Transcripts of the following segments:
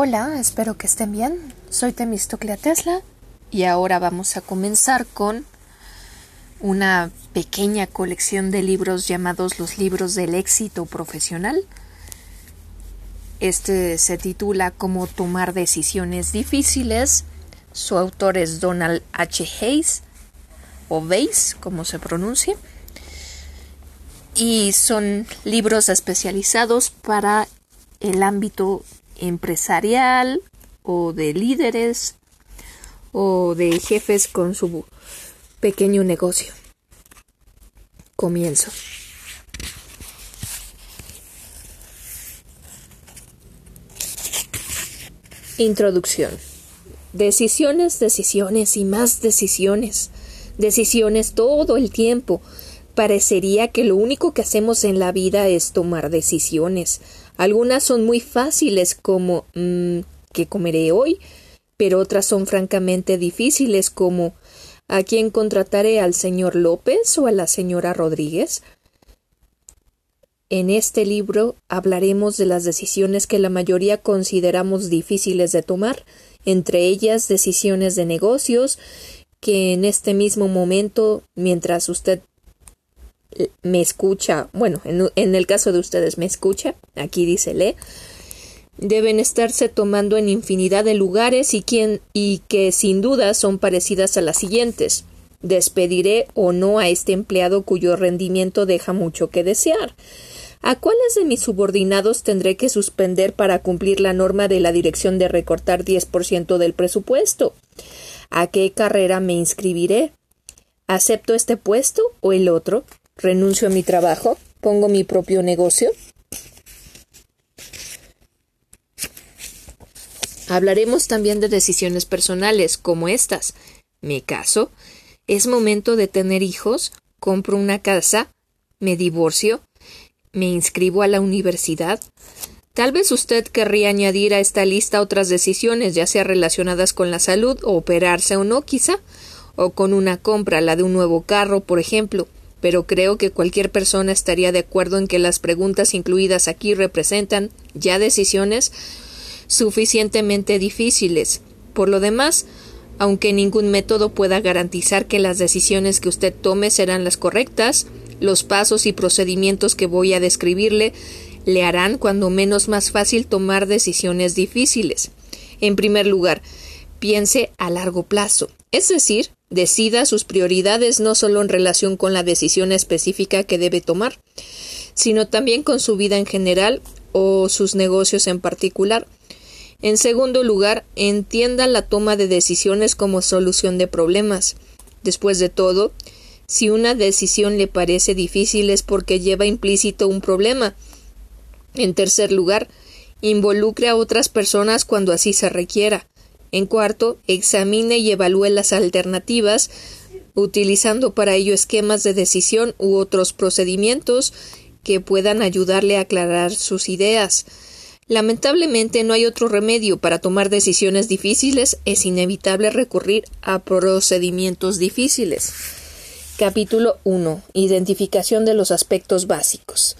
Hola, espero que estén bien. Soy Temistoclea Tesla y ahora vamos a comenzar con una pequeña colección de libros llamados los libros del éxito profesional. Este se titula Cómo tomar decisiones difíciles. Su autor es Donald H. Hayes o Weiss, como se pronuncia. Y son libros especializados para el ámbito empresarial o de líderes o de jefes con su pequeño negocio. Comienzo. Introducción. Decisiones, decisiones y más decisiones. Decisiones todo el tiempo. Parecería que lo único que hacemos en la vida es tomar decisiones. Algunas son muy fáciles como mmm, ¿qué comeré hoy? Pero otras son francamente difíciles como ¿a quién contrataré al señor López o a la señora Rodríguez? En este libro hablaremos de las decisiones que la mayoría consideramos difíciles de tomar, entre ellas decisiones de negocios que en este mismo momento, mientras usted me escucha, bueno, en, el caso de ustedes me escucha, aquí dice le, deben estarse tomando en infinidad de lugares y, quien, y que sin duda son parecidas a las siguientes. Despediré o no a este empleado cuyo rendimiento deja mucho que desear. ¿A cuáles de mis subordinados tendré que suspender para cumplir la norma de la dirección de recortar 10% del presupuesto? ¿A qué carrera me inscribiré? ¿Acepto este puesto o el otro? ¿Renuncio a mi trabajo? ¿Pongo mi propio negocio? Hablaremos también de decisiones personales como estas. ¿Me caso? ¿Es momento de tener hijos? ¿Compro una casa? ¿Me divorcio? ¿Me inscribo a la universidad? Tal vez usted querría añadir a esta lista otras decisiones, ya sea relacionadas con la salud, o operarse o no, quizá, o con una compra, la de un nuevo carro, por ejemplo. Pero creo que cualquier persona estaría de acuerdo en que las preguntas incluidas aquí representan ya decisiones suficientemente difíciles. Por lo demás, aunque ningún método pueda garantizar que las decisiones que usted tome serán las correctas, los pasos y procedimientos que voy a describirle le harán cuando menos más fácil tomar decisiones difíciles. En primer lugar, piense a largo plazo, es decir, decida sus prioridades no solo en relación con la decisión específica que debe tomar, sino también con su vida en general o sus negocios en particular. En segundo lugar, entienda la toma de decisiones como solución de problemas. Después de todo, si una decisión le parece difícil es porque lleva implícito un problema. En tercer lugar, involucre a otras personas cuando así se requiera. En cuarto, examine y evalúe las alternativas, utilizando para ello esquemas de decisión u otros procedimientos que puedan ayudarle a aclarar sus ideas. Lamentablemente no hay otro remedio para tomar decisiones difíciles, es inevitable recurrir a procedimientos difíciles. Capítulo 1. Identificación de los aspectos básicos.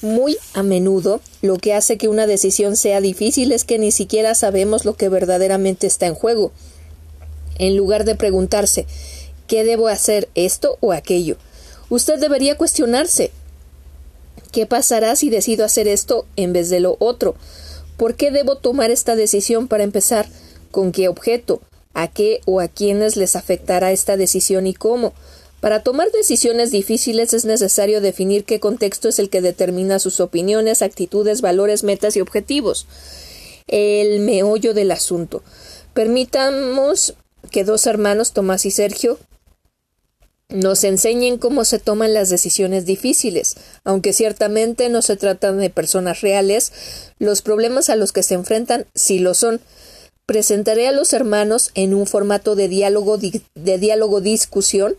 Muy a menudo, lo que hace que una decisión sea difícil es que ni siquiera sabemos lo que verdaderamente está en juego. En lugar de preguntarse ¿qué debo hacer esto o aquello? Usted debería cuestionarse ¿qué pasará si decido hacer esto en vez de lo otro? ¿Por qué debo tomar esta decisión para empezar? ¿Con qué objeto? ¿A qué o a quiénes les afectará esta decisión y cómo? Para tomar decisiones difíciles es necesario definir qué contexto es el que determina sus opiniones, actitudes, valores, metas y objetivos. El meollo del asunto. Permitamos que dos hermanos, Tomás y Sergio, nos enseñen cómo se toman las decisiones difíciles. Aunque ciertamente no se tratan de personas reales, los problemas a los que se enfrentan sí lo son. Presentaré a los hermanos en un formato de diálogo de diálogo discusión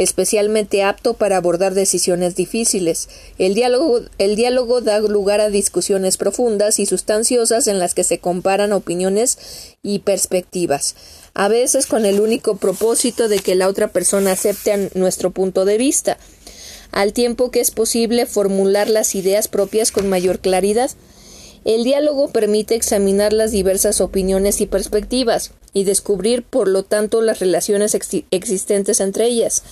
especialmente apto para abordar decisiones difíciles. El diálogo, el diálogo da lugar a discusiones profundas y sustanciosas en las que se comparan opiniones y perspectivas, a veces con el único propósito de que la otra persona acepte nuestro punto de vista, al tiempo que es posible formular las ideas propias con mayor claridad. El diálogo permite examinar las diversas opiniones y perspectivas y descubrir, por lo tanto, las relaciones existentes entre ellas.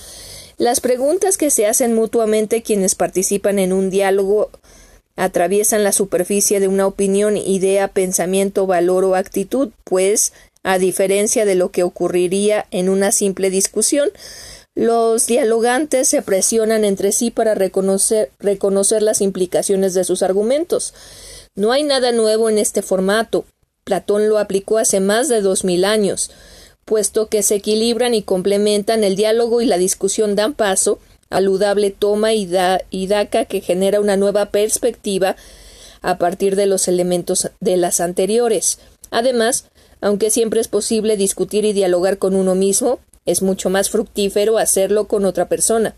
Las preguntas que se hacen mutuamente quienes participan en un diálogo atraviesan la superficie de una opinión, idea, pensamiento, valor o actitud, pues, a diferencia de lo que ocurriría en una simple discusión, los dialogantes se presionan entre sí para reconocer, reconocer las implicaciones de sus argumentos. No hay nada nuevo en este formato. Platón lo aplicó hace más de dos mil años. Puesto que se equilibran y complementan, el diálogo y la discusión dan paso aludable toma y, da, y daca que genera una nueva perspectiva a partir de los elementos de las anteriores. Además, aunque siempre es posible discutir y dialogar con uno mismo, es mucho más fructífero hacerlo con otra persona,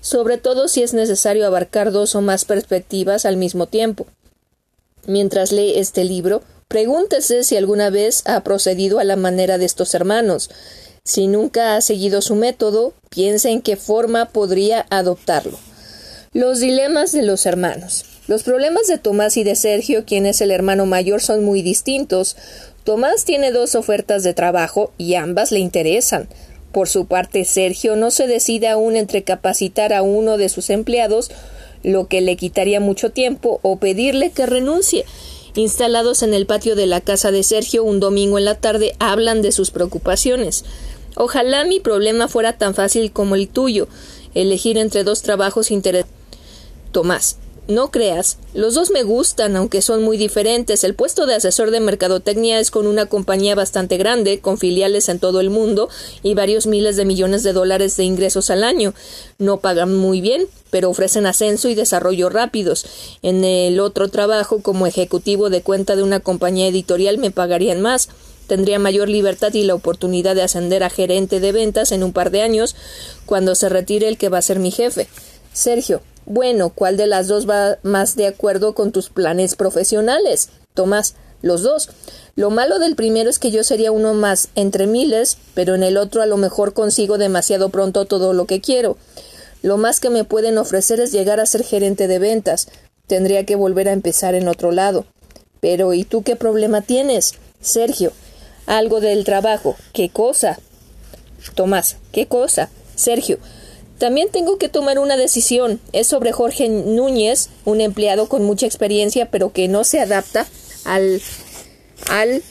sobre todo si es necesario abarcar dos o más perspectivas al mismo tiempo. Mientras lee este libro, pregúntese si alguna vez ha procedido a la manera de estos hermanos. Si nunca ha seguido su método, piense en qué forma podría adoptarlo. Los dilemas de los hermanos. Los problemas de Tomás y de Sergio, quien es el hermano mayor, son muy distintos. Tomás tiene dos ofertas de trabajo y ambas le interesan. Por su parte, Sergio no se decide aún entre capacitar a uno de sus empleados, lo que le quitaría mucho tiempo, o pedirle que renuncie. Instalados en el patio de la casa de Sergio un domingo en la tarde, hablan de sus preocupaciones. Ojalá mi problema fuera tan fácil como el tuyo, elegir entre dos trabajos interesantes. Tomás, no creas, los dos me gustan, aunque son muy diferentes. El puesto de asesor de mercadotecnia es con una compañía bastante grande, con filiales en todo el mundo y varios miles de millones de dólares de ingresos al año. No pagan muy bien, pero ofrecen ascenso y desarrollo rápidos. En el otro trabajo, como ejecutivo de cuenta de una compañía editorial, me pagarían más. Tendría mayor libertad y la oportunidad de ascender a gerente de ventas en un par de años, cuando se retire el que va a ser mi jefe. Sergio, bueno, ¿cuál de las dos va más de acuerdo con tus planes profesionales? Tomás, los dos. Lo malo del primero es que yo sería uno más entre miles, pero en el otro a lo mejor consigo demasiado pronto todo lo que quiero. Lo más que me pueden ofrecer es llegar a ser gerente de ventas. Tendría que volver a empezar en otro lado. Pero ¿y tú qué problema tienes? Sergio, algo del trabajo. ¿Qué cosa? Tomás, ¿qué cosa? Sergio, también tengo que tomar una decisión. Es sobre Jorge Núñez, un empleado con mucha experiencia, pero que no se adapta al. al.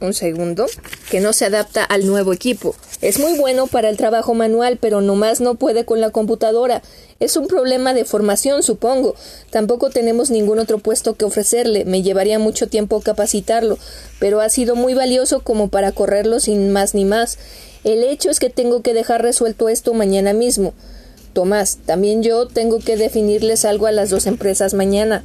un segundo. que no se adapta al nuevo equipo. Es muy bueno para el trabajo manual, pero nomás no puede con la computadora. Es un problema de formación, supongo. Tampoco tenemos ningún otro puesto que ofrecerle. Me llevaría mucho tiempo capacitarlo, pero ha sido muy valioso como para correrlo sin más ni más. El hecho es que tengo que dejar resuelto esto mañana mismo. Tomás, también yo tengo que definirles algo a las dos empresas mañana.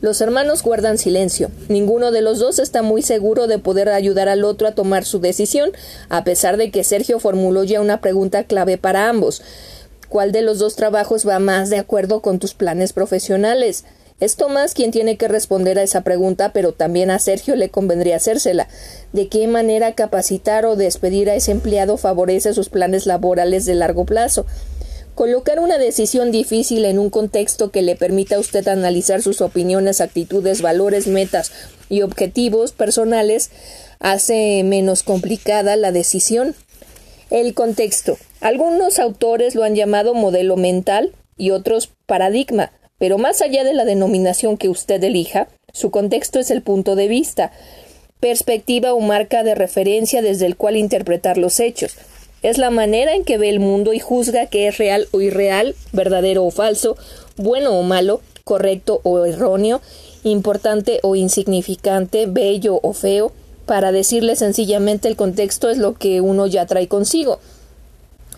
Los hermanos guardan silencio. Ninguno de los dos está muy seguro de poder ayudar al otro a tomar su decisión, a pesar de que Sergio formuló ya una pregunta clave para ambos. ¿Cuál de los dos trabajos va más de acuerdo con tus planes profesionales? Es Tomás quien tiene que responder a esa pregunta, pero también a Sergio le convendría hacérsela. ¿De qué manera capacitar o despedir a ese empleado favorece sus planes laborales de largo plazo? Colocar una decisión difícil en un contexto que le permita a usted analizar sus opiniones, actitudes, valores, metas y objetivos personales hace menos complicada la decisión. El contexto. Algunos autores lo han llamado modelo mental y otros paradigma. Pero más allá de la denominación que usted elija, su contexto es el punto de vista, perspectiva o marca de referencia desde el cual interpretar los hechos. Es la manera en que ve el mundo y juzga que es real o irreal, verdadero o falso, bueno o malo, correcto o erróneo, importante o insignificante, bello o feo. Para decirle sencillamente el contexto es lo que uno ya trae consigo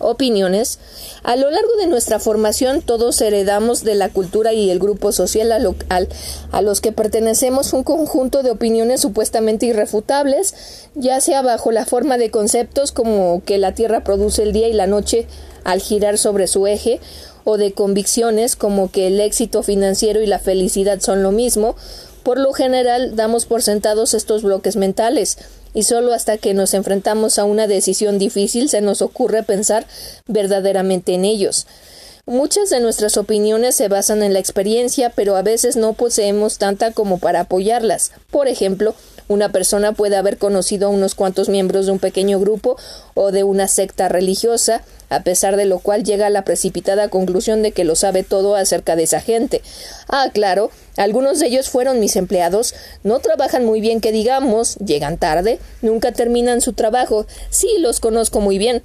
opiniones. A lo largo de nuestra formación todos heredamos de la cultura y el grupo social local a los que pertenecemos un conjunto de opiniones supuestamente irrefutables, ya sea bajo la forma de conceptos como que la Tierra produce el día y la noche al girar sobre su eje, o de convicciones como que el éxito financiero y la felicidad son lo mismo, por lo general damos por sentados estos bloques mentales, y solo hasta que nos enfrentamos a una decisión difícil se nos ocurre pensar verdaderamente en ellos. Muchas de nuestras opiniones se basan en la experiencia, pero a veces no poseemos tanta como para apoyarlas. Por ejemplo, una persona puede haber conocido a unos cuantos miembros de un pequeño grupo o de una secta religiosa, a pesar de lo cual llega a la precipitada conclusión de que lo sabe todo acerca de esa gente. Ah, claro, algunos de ellos fueron mis empleados, no trabajan muy bien que digamos, llegan tarde, nunca terminan su trabajo, sí los conozco muy bien.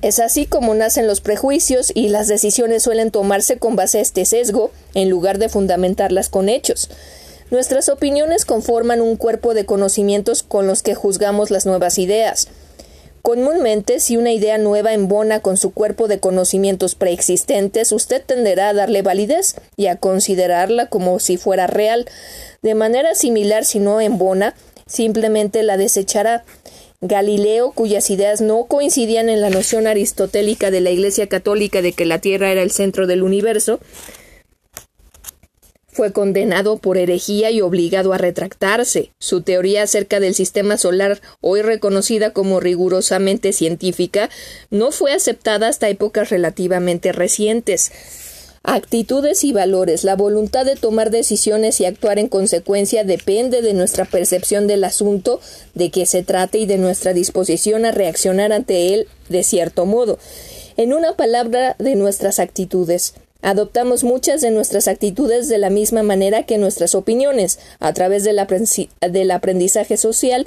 Es así como nacen los prejuicios y las decisiones suelen tomarse con base a este sesgo, en lugar de fundamentarlas con hechos. Nuestras opiniones conforman un cuerpo de conocimientos con los que juzgamos las nuevas ideas. Comúnmente, si una idea nueva embona con su cuerpo de conocimientos preexistentes, usted tenderá a darle validez y a considerarla como si fuera real. De manera similar, si no embona, simplemente la desechará. Galileo, cuyas ideas no coincidían en la noción aristotélica de la Iglesia Católica de que la Tierra era el centro del universo, fue condenado por herejía y obligado a retractarse. Su teoría acerca del sistema solar, hoy reconocida como rigurosamente científica, no fue aceptada hasta épocas relativamente recientes. Actitudes y valores. La voluntad de tomar decisiones y actuar en consecuencia depende de nuestra percepción del asunto de que se trate y de nuestra disposición a reaccionar ante él de cierto modo. En una palabra, de nuestras actitudes. Adoptamos muchas de nuestras actitudes de la misma manera que nuestras opiniones, a través del, aprendizaje social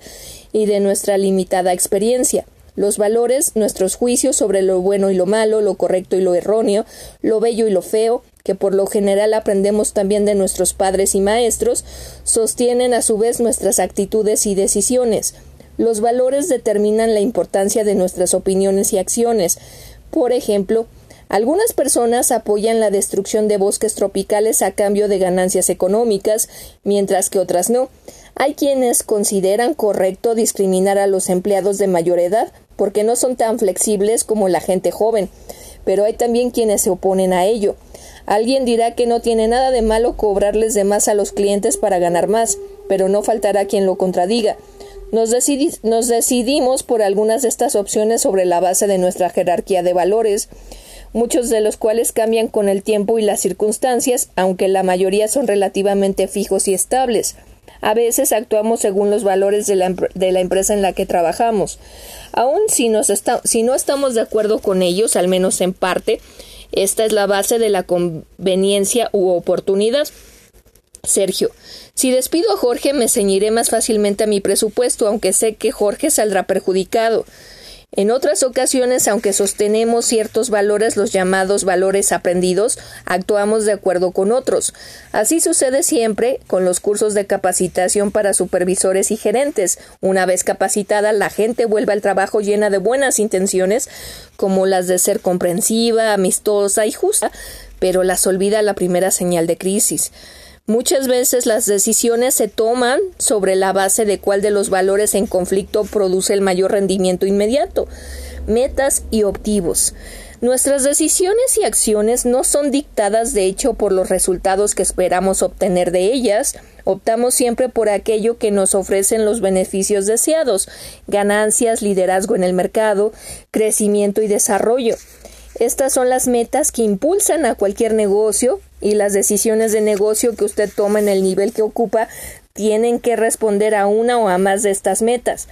y de nuestra limitada experiencia. Los valores, nuestros juicios sobre lo bueno y lo malo, lo correcto y lo erróneo, lo bello y lo feo, que por lo general aprendemos también de nuestros padres y maestros, sostienen a su vez nuestras actitudes y decisiones. Los valores determinan la importancia de nuestras opiniones y acciones. Por ejemplo, algunas personas apoyan la destrucción de bosques tropicales a cambio de ganancias económicas, mientras que otras no. Hay quienes consideran correcto discriminar a los empleados de mayor edad porque no son tan flexibles como la gente joven, pero hay también quienes se oponen a ello. Alguien dirá que no tiene nada de malo cobrarles de más a los clientes para ganar más, pero no faltará quien lo contradiga. Nos, decidimos por algunas de estas opciones sobre la base de nuestra jerarquía de valores muchos de los cuales cambian con el tiempo y las circunstancias, aunque la mayoría son relativamente fijos y estables. A veces actuamos según los valores de la, de la empresa en la que trabajamos. Aun si, nos si no estamos de acuerdo con ellos, al menos en parte, esta es la base de la conveniencia u oportunidad. Sergio, si despido a Jorge me ceñiré más fácilmente a mi presupuesto, aunque sé que Jorge saldrá perjudicado. En otras ocasiones, aunque sostenemos ciertos valores, los llamados valores aprendidos, actuamos de acuerdo con otros. Así sucede siempre con los cursos de capacitación para supervisores y gerentes. Una vez capacitada, la gente vuelve al trabajo llena de buenas intenciones, como las de ser comprensiva, amistosa y justa, pero las olvida la primera señal de crisis. Muchas veces las decisiones se toman sobre la base de cuál de los valores en conflicto produce el mayor rendimiento inmediato, metas y objetivos. Nuestras decisiones y acciones no son dictadas de hecho por los resultados que esperamos obtener de ellas, optamos siempre por aquello que nos ofrecen los beneficios deseados, ganancias, liderazgo en el mercado, crecimiento y desarrollo. Estas son las metas que impulsan a cualquier negocio y las decisiones de negocio que usted toma en el nivel que ocupa tienen que responder a una o a más de estas metas.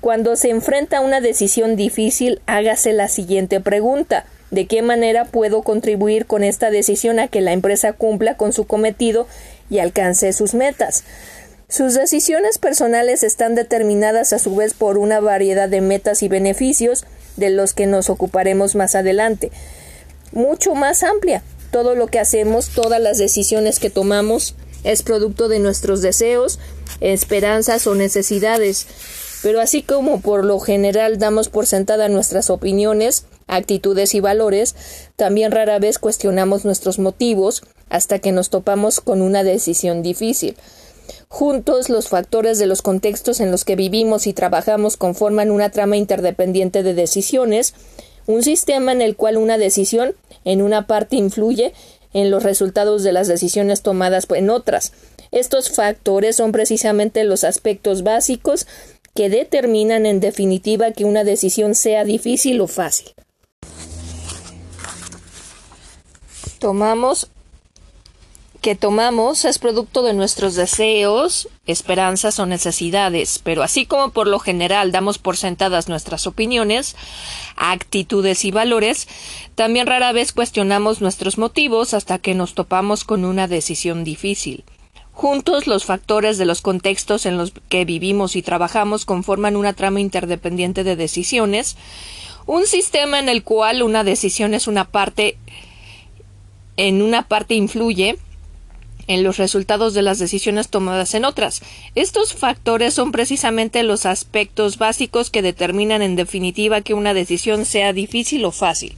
Cuando se enfrenta a una decisión difícil, hágase la siguiente pregunta ¿De qué manera puedo contribuir con esta decisión a que la empresa cumpla con su cometido y alcance sus metas? Sus decisiones personales están determinadas a su vez por una variedad de metas y beneficios de los que nos ocuparemos más adelante, mucho más amplia. Todo lo que hacemos, todas las decisiones que tomamos, es producto de nuestros deseos, esperanzas o necesidades. Pero así como por lo general damos por sentada nuestras opiniones, actitudes y valores, también rara vez cuestionamos nuestros motivos hasta que nos topamos con una decisión difícil. Juntos, los factores de los contextos en los que vivimos y trabajamos conforman una trama interdependiente de decisiones, un sistema en el cual una decisión en una parte influye en los resultados de las decisiones tomadas en otras. Estos factores son precisamente los aspectos básicos que determinan en definitiva que una decisión sea difícil o fácil. tomamos que tomamos es producto de nuestros deseos, esperanzas o necesidades, pero así como por lo general damos por sentadas nuestras opiniones, actitudes y valores, también rara vez cuestionamos nuestros motivos hasta que nos topamos con una decisión difícil. Juntos, los factores de los contextos en los que vivimos y trabajamos conforman una trama interdependiente de decisiones, un sistema en el cual una decisión es una parte en una parte influye en los resultados de las decisiones tomadas en otras. Estos factores son precisamente los aspectos básicos que determinan en definitiva que una decisión sea difícil o fácil.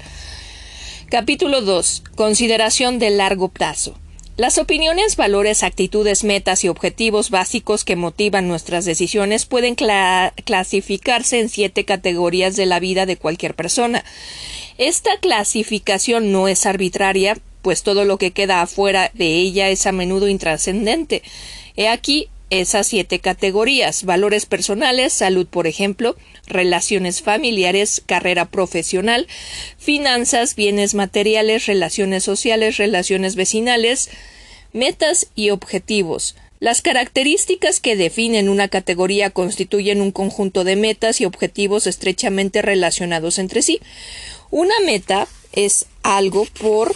Capítulo 2. Consideración de largo plazo. Las opiniones, valores, actitudes, metas y objetivos básicos que motivan nuestras decisiones pueden clasificarse en siete categorías de la vida de cualquier persona. Esta clasificación no es arbitraria, pues todo lo que queda afuera de ella es a menudo intrascendente. He aquí esas siete categorías valores personales, salud por ejemplo, relaciones familiares, carrera profesional, finanzas, bienes materiales, relaciones sociales, relaciones vecinales, metas y objetivos. Las características que definen una categoría constituyen un conjunto de metas y objetivos estrechamente relacionados entre sí. Una meta es algo por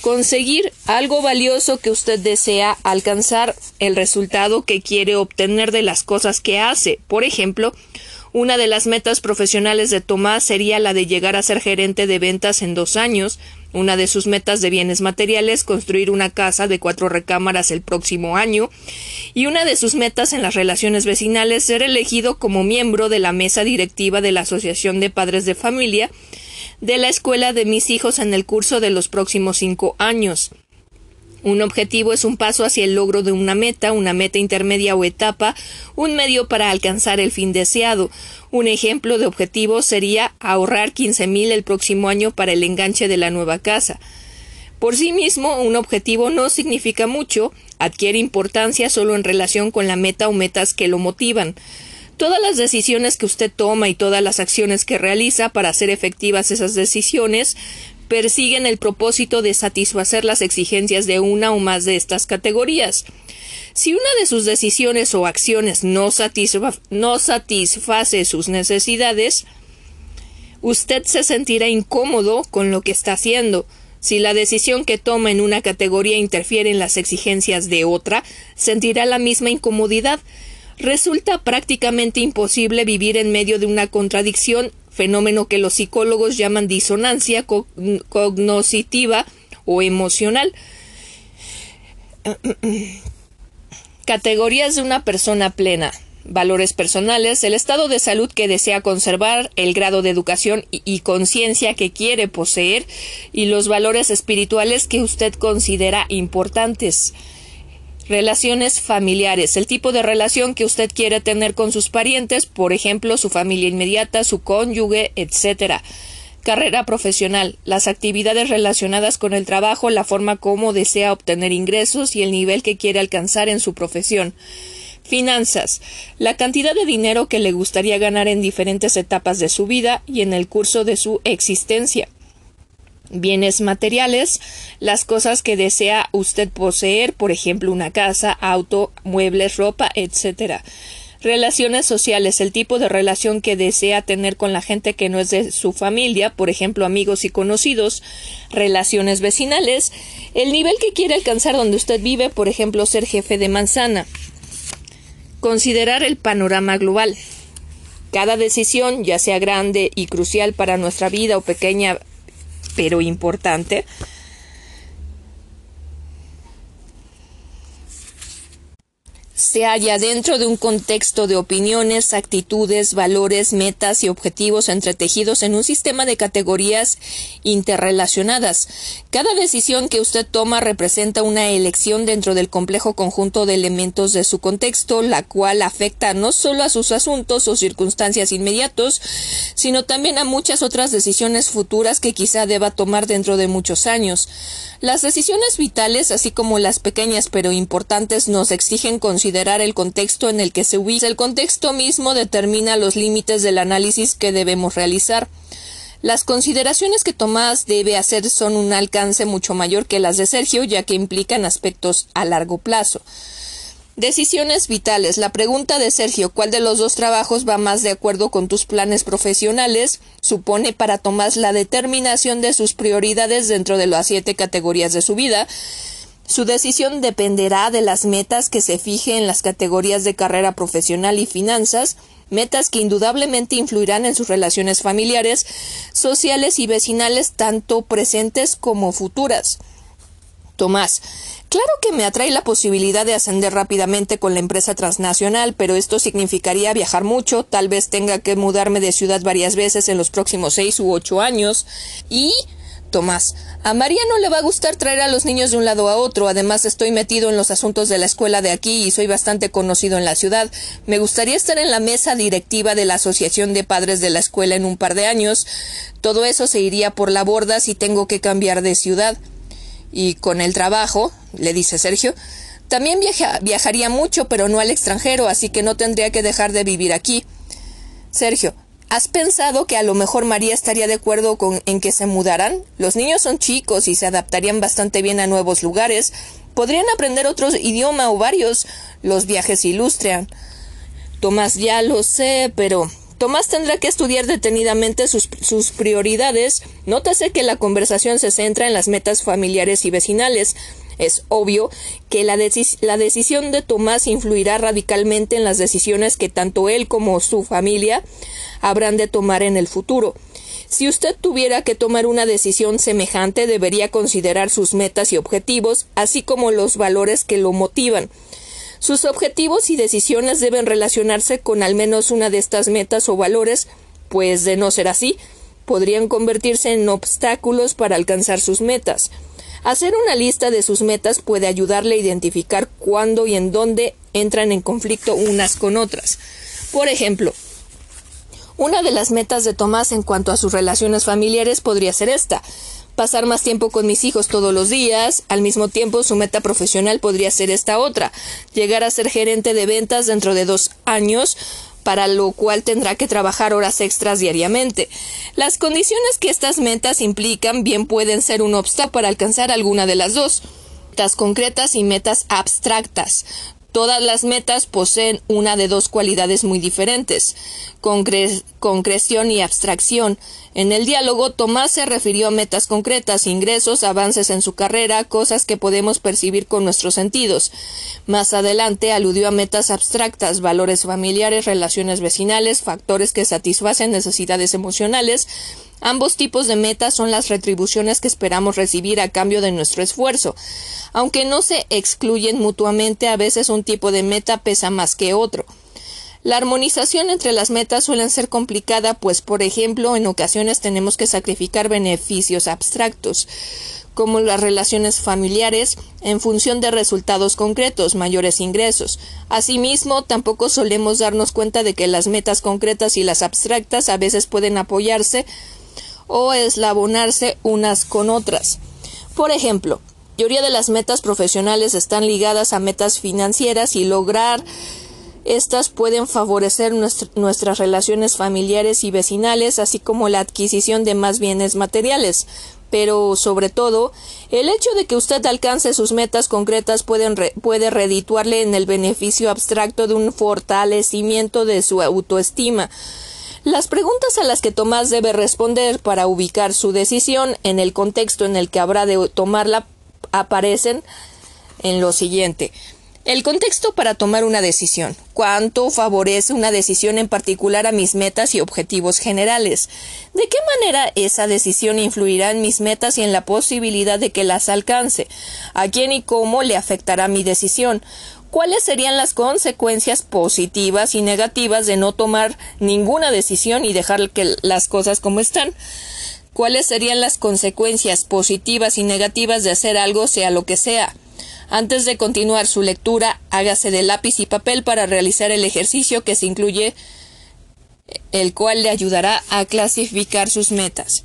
conseguir algo valioso que usted desea alcanzar el resultado que quiere obtener de las cosas que hace. Por ejemplo, una de las metas profesionales de Tomás sería la de llegar a ser gerente de ventas en dos años, una de sus metas de bienes materiales construir una casa de cuatro recámaras el próximo año, y una de sus metas en las relaciones vecinales ser elegido como miembro de la mesa directiva de la Asociación de Padres de Familia, de la escuela de mis hijos en el curso de los próximos cinco años. Un objetivo es un paso hacia el logro de una meta, una meta intermedia o etapa, un medio para alcanzar el fin deseado. Un ejemplo de objetivo sería ahorrar quince mil el próximo año para el enganche de la nueva casa. Por sí mismo, un objetivo no significa mucho, adquiere importancia solo en relación con la meta o metas que lo motivan. Todas las decisiones que usted toma y todas las acciones que realiza para hacer efectivas esas decisiones persiguen el propósito de satisfacer las exigencias de una o más de estas categorías. Si una de sus decisiones o acciones no, satisface sus necesidades, usted se sentirá incómodo con lo que está haciendo. Si la decisión que toma en una categoría interfiere en las exigencias de otra, sentirá la misma incomodidad resulta prácticamente imposible vivir en medio de una contradicción, fenómeno que los psicólogos llaman disonancia cognoscitiva o emocional. Categorías de una persona plena. Valores personales, el estado de salud que desea conservar, el grado de educación y conciencia que quiere poseer y los valores espirituales que usted considera importantes. Relaciones familiares, el tipo de relación que usted quiere tener con sus parientes, por ejemplo, su familia inmediata, su cónyuge, etc. Carrera profesional, las actividades relacionadas con el trabajo, la forma como desea obtener ingresos y el nivel que quiere alcanzar en su profesión. Finanzas. La cantidad de dinero que le gustaría ganar en diferentes etapas de su vida y en el curso de su existencia bienes materiales, las cosas que desea usted poseer, por ejemplo, una casa, auto, muebles, ropa, etc. Relaciones sociales, el tipo de relación que desea tener con la gente que no es de su familia, por ejemplo, amigos y conocidos. Relaciones vecinales, el nivel que quiere alcanzar donde usted vive, por ejemplo, ser jefe de manzana. Considerar el panorama global. Cada decisión, ya sea grande y crucial para nuestra vida o pequeña pero importante se halla dentro de un contexto de opiniones, actitudes, valores, metas y objetivos entretejidos en un sistema de categorías interrelacionadas. Cada decisión que usted toma representa una elección dentro del complejo conjunto de elementos de su contexto, la cual afecta no solo a sus asuntos o circunstancias inmediatos, sino también a muchas otras decisiones futuras que quizá deba tomar dentro de muchos años. Las decisiones vitales, así como las pequeñas pero importantes, nos exigen considerar el contexto en el que se ubica. El contexto mismo determina los límites del análisis que debemos realizar. Las consideraciones que Tomás debe hacer son un alcance mucho mayor que las de Sergio, ya que implican aspectos a largo plazo. Decisiones vitales. La pregunta de Sergio, ¿cuál de los dos trabajos va más de acuerdo con tus planes profesionales? supone para Tomás la determinación de sus prioridades dentro de las siete categorías de su vida. Su decisión dependerá de las metas que se fije en las categorías de carrera profesional y finanzas, metas que indudablemente influirán en sus relaciones familiares, sociales y vecinales, tanto presentes como futuras. Tomás, claro que me atrae la posibilidad de ascender rápidamente con la empresa transnacional, pero esto significaría viajar mucho, tal vez tenga que mudarme de ciudad varias veces en los próximos seis u ocho años, y Tomás, a María no le va a gustar traer a los niños de un lado a otro. Además, estoy metido en los asuntos de la escuela de aquí y soy bastante conocido en la ciudad. Me gustaría estar en la mesa directiva de la Asociación de Padres de la Escuela en un par de años. Todo eso se iría por la borda si tengo que cambiar de ciudad. Y con el trabajo, le dice Sergio, también viajaría mucho, pero no al extranjero, así que no tendría que dejar de vivir aquí. Sergio, ¿Has pensado que a lo mejor María estaría de acuerdo con en que se mudaran? Los niños son chicos y se adaptarían bastante bien a nuevos lugares. Podrían aprender otro idioma o varios. Los viajes ilustran. Tomás, ya lo sé, pero Tomás tendrá que estudiar detenidamente sus, sus, prioridades. Nótese que la conversación se centra en las metas familiares y vecinales. Es obvio que la, decisión de Tomás influirá radicalmente en las decisiones que tanto él como su familia habrán de tomar en el futuro. Si usted tuviera que tomar una decisión semejante, debería considerar sus metas y objetivos, así como los valores que lo motivan. Sus objetivos y decisiones deben relacionarse con al menos una de estas metas o valores, pues de no ser así, podrían convertirse en obstáculos para alcanzar sus metas. Hacer una lista de sus metas puede ayudarle a identificar cuándo y en dónde entran en conflicto unas con otras. Por ejemplo, una de las metas de Tomás en cuanto a sus relaciones familiares podría ser esta pasar más tiempo con mis hijos todos los días. Al mismo tiempo, su meta profesional podría ser esta otra, llegar a ser gerente de ventas dentro de dos años, para lo cual tendrá que trabajar horas extras diariamente. Las condiciones que estas metas implican bien pueden ser un obstáculo para alcanzar alguna de las dos metas concretas y metas abstractas. Todas las metas poseen una de dos cualidades muy diferentes, concreción y abstracción. En el diálogo, Tomás se refirió a metas concretas, ingresos, avances en su carrera, cosas que podemos percibir con nuestros sentidos. Más adelante aludió a metas abstractas, valores familiares, relaciones vecinales, factores que satisfacen necesidades emocionales, Ambos tipos de metas son las retribuciones que esperamos recibir a cambio de nuestro esfuerzo. Aunque no se excluyen mutuamente, a veces un tipo de meta pesa más que otro. La armonización entre las metas suele ser complicada, pues, por ejemplo, en ocasiones tenemos que sacrificar beneficios abstractos, como las relaciones familiares, en función de resultados concretos, mayores ingresos. Asimismo, tampoco solemos darnos cuenta de que las metas concretas y las abstractas a veces pueden apoyarse o eslabonarse unas con otras. Por ejemplo, la mayoría de las metas profesionales están ligadas a metas financieras y lograr estas pueden favorecer nuestras relaciones familiares y vecinales, así como la adquisición de más bienes materiales. Pero, sobre todo, el hecho de que usted alcance sus metas concretas puede redituarle en el beneficio abstracto de un fortalecimiento de su autoestima, las preguntas a las que Tomás debe responder para ubicar su decisión en el contexto en el que habrá de tomarla aparecen en lo siguiente. El contexto para tomar una decisión. ¿Cuánto favorece una decisión en particular a mis metas y objetivos generales? ¿De qué manera esa decisión influirá en mis metas y en la posibilidad de que las alcance? ¿A quién y cómo le afectará mi decisión? ¿Cuáles serían las consecuencias positivas y negativas de no tomar ninguna decisión y dejar que las cosas como están? ¿Cuáles serían las consecuencias positivas y negativas de hacer algo sea lo que sea? Antes de continuar su lectura, hágase de lápiz y papel para realizar el ejercicio que se incluye, el cual le ayudará a clasificar sus metas.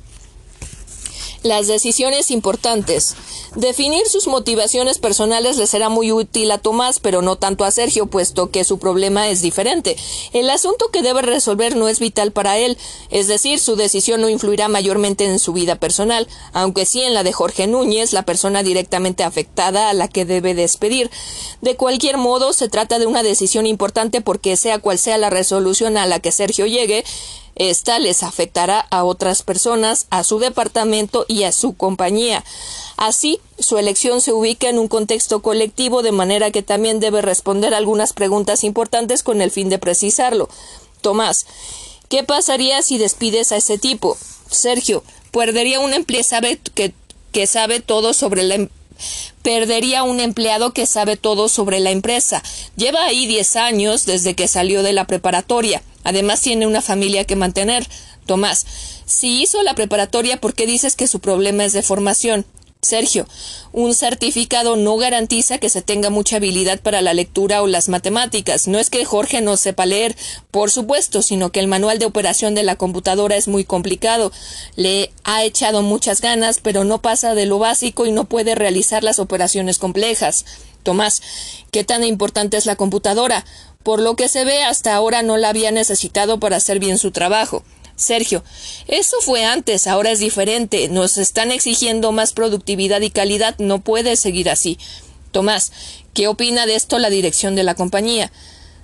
Las decisiones importantes. Definir sus motivaciones personales le será muy útil a Tomás, pero no tanto a Sergio, puesto que su problema es diferente. El asunto que debe resolver no es vital para él, es decir, su decisión no influirá mayormente en su vida personal, aunque sí en la de Jorge Núñez, la persona directamente afectada a la que debe despedir. De cualquier modo, se trata de una decisión importante porque sea cual sea la resolución a la que Sergio llegue, esta les afectará a otras personas, a su departamento y a su compañía. Así, su elección se ubica en un contexto colectivo de manera que también debe responder algunas preguntas importantes con el fin de precisarlo. Tomás, ¿qué pasaría si despides a ese tipo? Sergio, perdería un empleado que, que sabe todo sobre la em-, perdería un empleado que sabe todo sobre la empresa. Lleva ahí diez años desde que salió de la preparatoria. Además tiene una familia que mantener. Tomás, si hizo la preparatoria, ¿por qué dices que su problema es de formación? Sergio, un certificado no garantiza que se tenga mucha habilidad para la lectura o las matemáticas. No es que Jorge no sepa leer, por supuesto, sino que el manual de operación de la computadora es muy complicado. Le ha echado muchas ganas, pero no pasa de lo básico y no puede realizar las operaciones complejas. Tomás, ¿qué tan importante es la computadora? Por lo que se ve, hasta ahora no la había necesitado para hacer bien su trabajo. Sergio, eso fue antes, ahora es diferente. Nos están exigiendo más productividad y calidad. No puede seguir así. Tomás, ¿qué opina de esto la dirección de la compañía?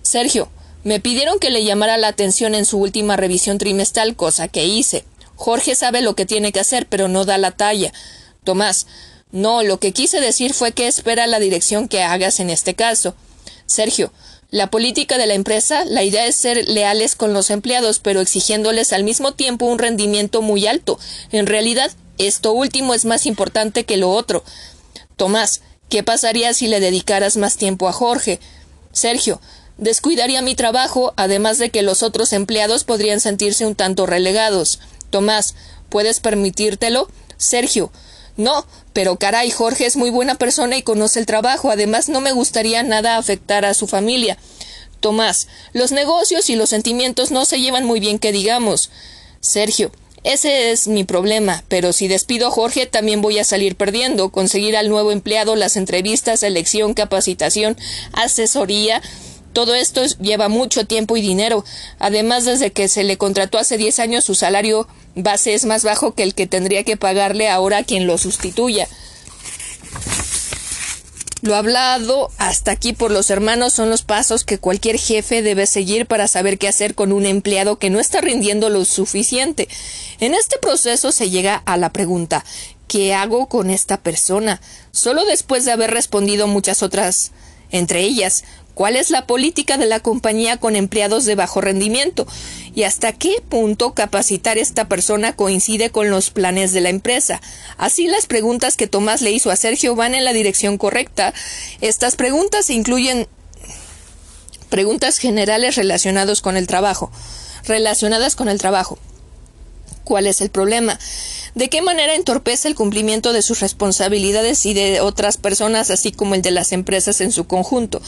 Sergio, me pidieron que le llamara la atención en su última revisión trimestral, cosa que hice. Jorge sabe lo que tiene que hacer, pero no da la talla. Tomás, no, lo que quise decir fue que espera la dirección que hagas en este caso. Sergio, la política de la empresa, la idea es ser leales con los empleados, pero exigiéndoles al mismo tiempo un rendimiento muy alto. En realidad, esto último es más importante que lo otro. Tomás, ¿qué pasaría si le dedicaras más tiempo a Jorge? Sergio, descuidaría mi trabajo, además de que los otros empleados podrían sentirse un tanto relegados. Tomás, ¿puedes permitírtelo? Sergio, no, pero caray, Jorge es muy buena persona y conoce el trabajo. Además, no me gustaría nada afectar a su familia. Tomás, los negocios y los sentimientos no se llevan muy bien que digamos. Sergio, ese es mi problema, pero si despido a Jorge también voy a salir perdiendo. Conseguir al nuevo empleado, las entrevistas, elección, capacitación, asesoría. Todo esto lleva mucho tiempo y dinero. Además, desde que se le contrató hace diez años, su salario base es más bajo que el que tendría que pagarle ahora quien lo sustituya. Lo hablado hasta aquí por los hermanos son los pasos que cualquier jefe debe seguir para saber qué hacer con un empleado que no está rindiendo lo suficiente. En este proceso se llega a la pregunta ¿qué hago con esta persona? Solo después de haber respondido muchas otras, entre ellas, ¿Cuál es la política de la compañía con empleados de bajo rendimiento? ¿Y hasta qué punto capacitar esta persona coincide con los planes de la empresa? Así las preguntas que Tomás le hizo a Sergio van en la dirección correcta. Estas preguntas incluyen preguntas generales relacionadas con el trabajo, relacionadas con el trabajo. ¿Cuál es el problema? ¿De qué manera entorpece el cumplimiento de sus responsabilidades y de otras personas, así como el de las empresas en su conjunto?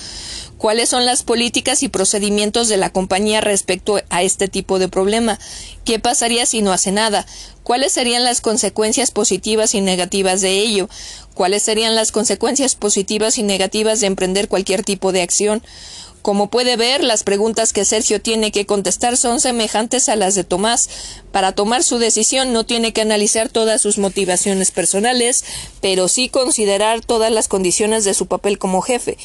¿Cuáles son las políticas y procedimientos de la compañía respecto a este tipo de problema? ¿Qué pasaría si no hace nada? ¿Cuáles serían las consecuencias positivas y negativas de ello? ¿Cuáles serían las consecuencias positivas y negativas de emprender cualquier tipo de acción? Como puede ver, las preguntas que Sergio tiene que contestar son semejantes a las de Tomás. Para tomar su decisión no tiene que analizar todas sus motivaciones personales, pero sí considerar todas las condiciones de su papel como jefe.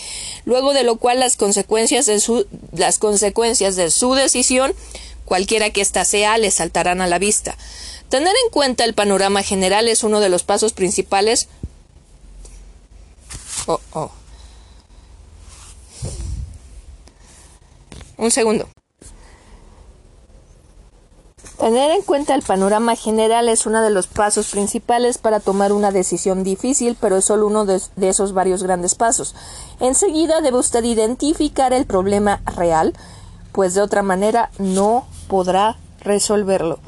Luego de lo cual las consecuencias de su, las consecuencias de su decisión, cualquiera que ésta sea, le saltarán a la vista. Tener en cuenta el panorama general es uno de los pasos principales. Oh, oh. Un segundo. Tener en cuenta el panorama general es uno de los pasos principales para tomar una decisión difícil, pero es solo uno de, esos varios grandes pasos. Enseguida debe usted identificar el problema real, pues de otra manera no podrá resolverlo.